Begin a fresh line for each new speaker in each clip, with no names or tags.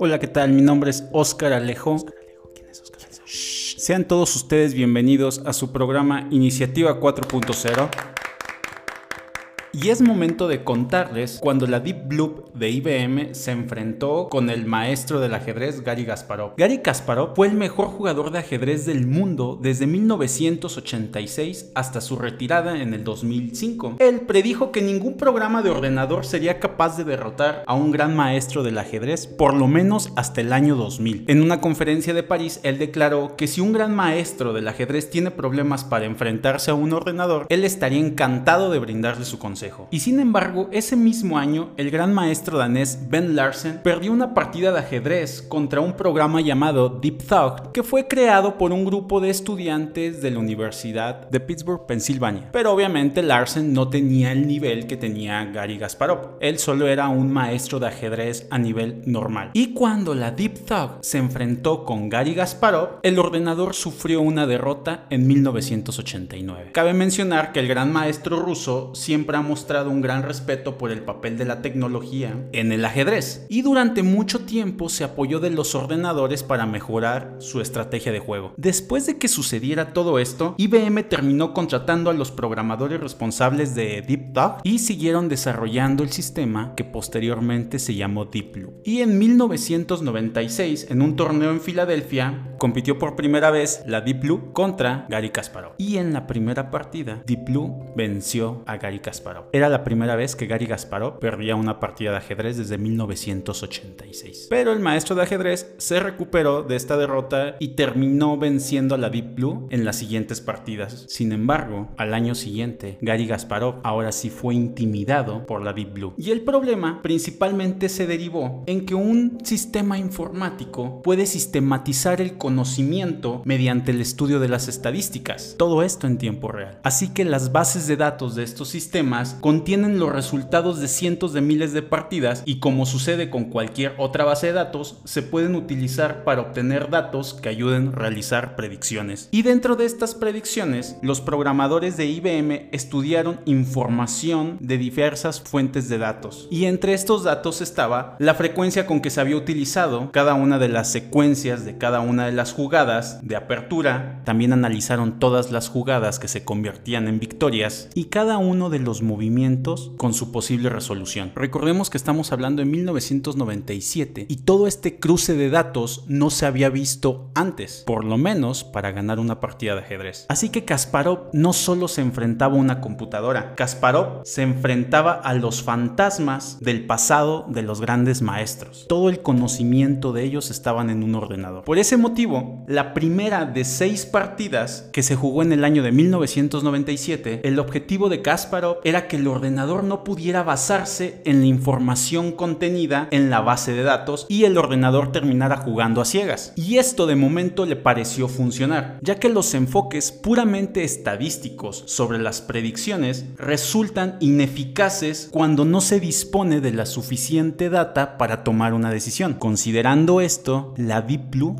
Hola, ¿qué tal? Mi nombre es Óscar Alejo. ¿Quién es Óscar Alejo? Sean todos ustedes bienvenidos a su programa Iniciativa 4.0. Y es momento de contarles cuando la Deep Blue de IBM se enfrentó con el maestro del ajedrez Gary Kasparov. Gary Kasparov fue el mejor jugador de ajedrez del mundo desde 1986 hasta su retirada en el 2005. Él predijo que ningún programa de ordenador sería capaz de derrotar a un gran maestro del ajedrez, por lo menos hasta el año 2000. En una conferencia de París, él declaró que si un gran maestro del ajedrez tiene problemas para enfrentarse a un ordenador, él estaría encantado de brindarle su consejo. Y sin embargo, ese mismo año, el gran maestro danés Ben Larsen perdió una partida de ajedrez contra un programa llamado Deep Thought, que fue creado por un grupo de estudiantes de la Universidad de Pittsburgh, Pensilvania. Pero obviamente Larsen no tenía el nivel que tenía Gary Gasparov. Él solo era un maestro de ajedrez a nivel normal. Y cuando la Deep Thought se enfrentó con Gary Gasparov, el ordenador sufrió una derrota en 1989. Cabe mencionar que el gran maestro ruso siempre ha mostrado un gran respeto por el papel de la tecnología en el ajedrez y durante mucho tiempo se apoyó de los ordenadores para mejorar su estrategia de juego. Después de que sucediera todo esto, IBM terminó contratando a los programadores responsables de Deep Thought y siguieron desarrollando el sistema que posteriormente se llamó Deep Blue. Y en 1996, en un torneo en Filadelfia, compitió por primera vez la Deep Blue contra Gary Kasparov. Y en la primera partida, Deep Blue venció a Gary Kasparov. Era la primera vez que Gary Gasparov perdía una partida de ajedrez desde 1986. Pero el maestro de ajedrez se recuperó de esta derrota y terminó venciendo a la Deep Blue en las siguientes partidas. Sin embargo, al año siguiente, Gary Gasparov ahora sí fue intimidado por la Deep Blue. Y el problema principalmente se derivó en que un sistema informático puede sistematizar el conocimiento mediante el estudio de las estadísticas. Todo esto en tiempo real. Así que las bases de datos de estos sistemas contienen los resultados de cientos de miles de partidas y como sucede con cualquier otra base de datos, se pueden utilizar para obtener datos que ayuden a realizar predicciones. Y dentro de estas predicciones, los programadores de IBM estudiaron información de diversas fuentes de datos. Y entre estos datos estaba la frecuencia con que se había utilizado cada una de las secuencias de cada una de las jugadas de apertura. También analizaron todas las jugadas que se convertían en victorias y cada uno de los movimientos con su posible resolución. Recordemos que estamos hablando de 1997 y todo este cruce de datos no se había visto antes, por lo menos para ganar una partida de ajedrez. Así que Kasparov no solo se enfrentaba a una computadora, Kasparov se enfrentaba a los fantasmas del pasado de los grandes maestros. Todo el conocimiento de ellos estaban en un ordenador. Por ese motivo, la primera de seis partidas que se jugó en el año de 1997, el objetivo de Kasparov era que el ordenador no pudiera basarse en la información contenida en la base de datos y el ordenador terminara jugando a ciegas. Y esto de momento le pareció funcionar, ya que los enfoques puramente estadísticos sobre las predicciones resultan ineficaces cuando no se dispone de la suficiente data para tomar una decisión. Considerando esto, la Deep Blue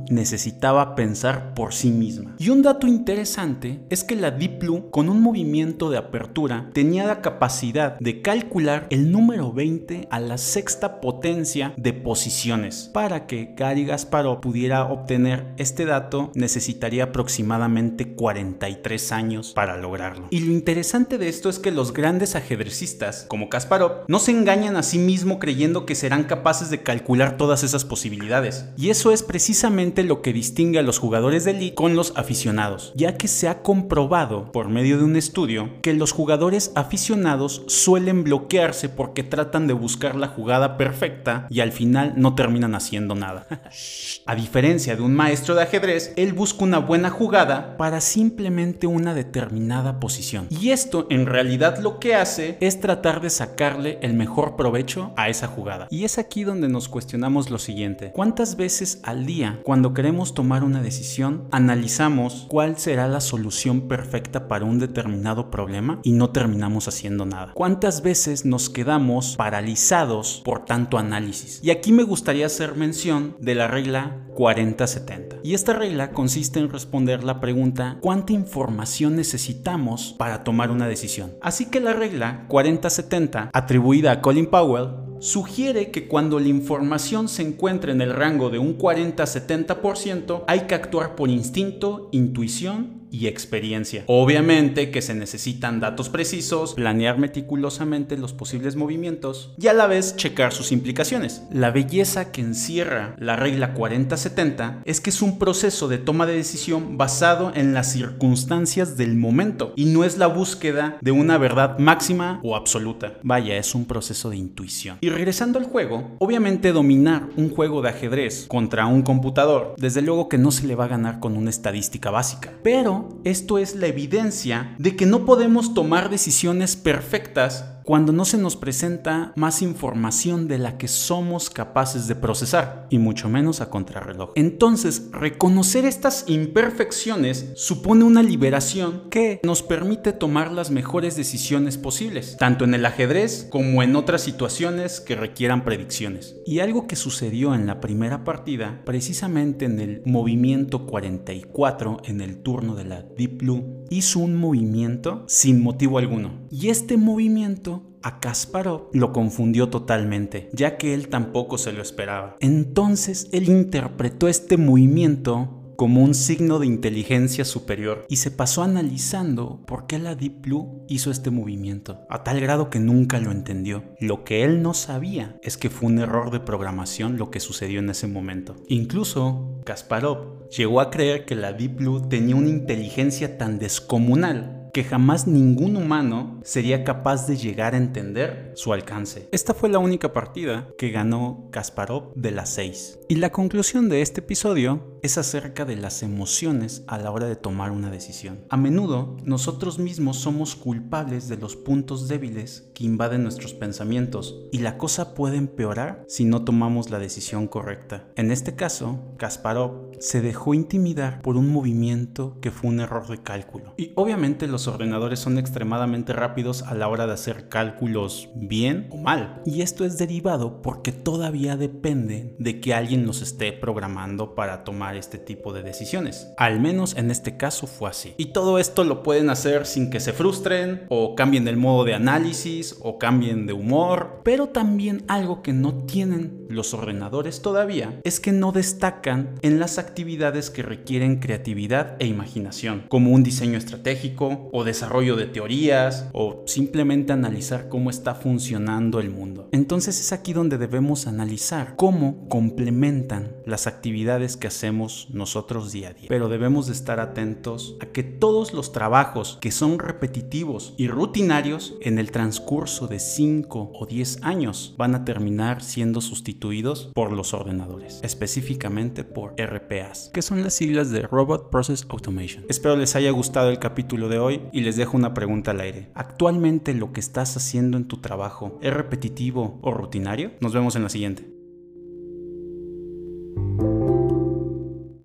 necesitaba pensar por sí misma. Y un dato interesante es que la Blue con un movimiento de apertura tenía la capacidad de calcular el número 20 a la sexta potencia de posiciones. Para que Gary Gasparov pudiera obtener este dato necesitaría aproximadamente 43 años para lograrlo. Y lo interesante de esto es que los grandes ajedrecistas como Kasparov no se engañan a sí mismo creyendo que serán capaces de calcular todas esas posibilidades. Y eso es precisamente lo que distingue a los jugadores de Elite con los aficionados, ya que se ha comprobado por medio de un estudio que los jugadores aficionados suelen bloquearse porque tratan de buscar la jugada perfecta y al final no terminan haciendo nada. A diferencia de un maestro de ajedrez, él busca una buena jugada para simplemente una determinada posición. Y esto en realidad lo que hace es tratar de sacarle el mejor provecho a esa jugada. Y es aquí donde nos cuestionamos lo siguiente. ¿Cuántas veces al día, cuando queremos tomar una decisión, analizamos cuál será la solución perfecta para un determinado problema y no terminamos haciendo nada. ¿Cuántas veces nos quedamos paralizados por tanto análisis? Y aquí me gustaría hacer mención de la regla 40-70. Y esta regla consiste en responder la pregunta ¿cuánta información necesitamos para tomar una decisión? Así que la regla 40-70, atribuida a Colin Powell, sugiere que cuando la información se encuentra en el rango de un 40-70%, hay que actuar por instinto, intuición y experiencia. Obviamente que se necesitan datos precisos, planear meticulosamente los posibles movimientos y a la vez checar sus implicaciones. La belleza que encierra la regla 40-70 es que es un proceso de toma de decisión basado en las circunstancias del momento y no es la búsqueda de una verdad máxima o absoluta. Vaya, es un proceso de intuición. Y regresando al juego, obviamente dominar un juego de ajedrez contra un computador, desde luego que no se le va a ganar con una estadística básica, pero esto es la evidencia de que no podemos tomar decisiones perfectas cuando no se nos presenta más información de la que somos capaces de procesar, y mucho menos a contrarreloj. Entonces, reconocer estas imperfecciones supone una liberación que nos permite tomar las mejores decisiones posibles, tanto en el ajedrez como en otras situaciones que requieran predicciones. Y algo que sucedió en la primera partida, precisamente en el movimiento 44, en el turno de la Deep Blue, hizo un movimiento sin motivo alguno. Y este movimiento a Kasparov lo confundió totalmente, ya que él tampoco se lo esperaba. Entonces él interpretó este movimiento como un signo de inteligencia superior y se pasó analizando por qué la Deep Blue hizo este movimiento, a tal grado que nunca lo entendió. Lo que él no sabía es que fue un error de programación lo que sucedió en ese momento. Incluso Kasparov llegó a creer que la Deep Blue tenía una inteligencia tan descomunal que jamás ningún humano sería capaz de llegar a entender su alcance. Esta fue la única partida que ganó Kasparov de las seis. Y la conclusión de este episodio es acerca de las emociones a la hora de tomar una decisión. A menudo nosotros mismos somos culpables de los puntos débiles que invaden nuestros pensamientos y la cosa puede empeorar si no tomamos la decisión correcta. En este caso, Kasparov se dejó intimidar por un movimiento que fue un error de cálculo. Y obviamente los ordenadores son extremadamente rápidos a la hora de hacer cálculos bien o mal. Y esto es derivado porque todavía depende de que alguien los esté programando para tomar este tipo de decisiones. Al menos en este caso fue así. Y todo esto lo pueden hacer sin que se frustren o cambien el modo de análisis o cambien de humor. Pero también algo que no tienen los ordenadores todavía es que no destacan en las actividades que requieren creatividad e imaginación, como un diseño estratégico o desarrollo de teorías o simplemente analizar cómo está funcionando el mundo. Entonces es aquí donde debemos analizar cómo complementan las actividades que hacemos nosotros día a día. Pero debemos de estar atentos a que todos los trabajos que son repetitivos y rutinarios en el transcurso de 5 o 10 años van a terminar siendo sustituidos por los ordenadores, específicamente por RPAs, que son las siglas de Robot Process Automation. Espero les haya gustado el capítulo de y les dejo una pregunta al aire. ¿Actualmente lo que estás haciendo en tu trabajo es repetitivo o rutinario? Nos vemos en la siguiente.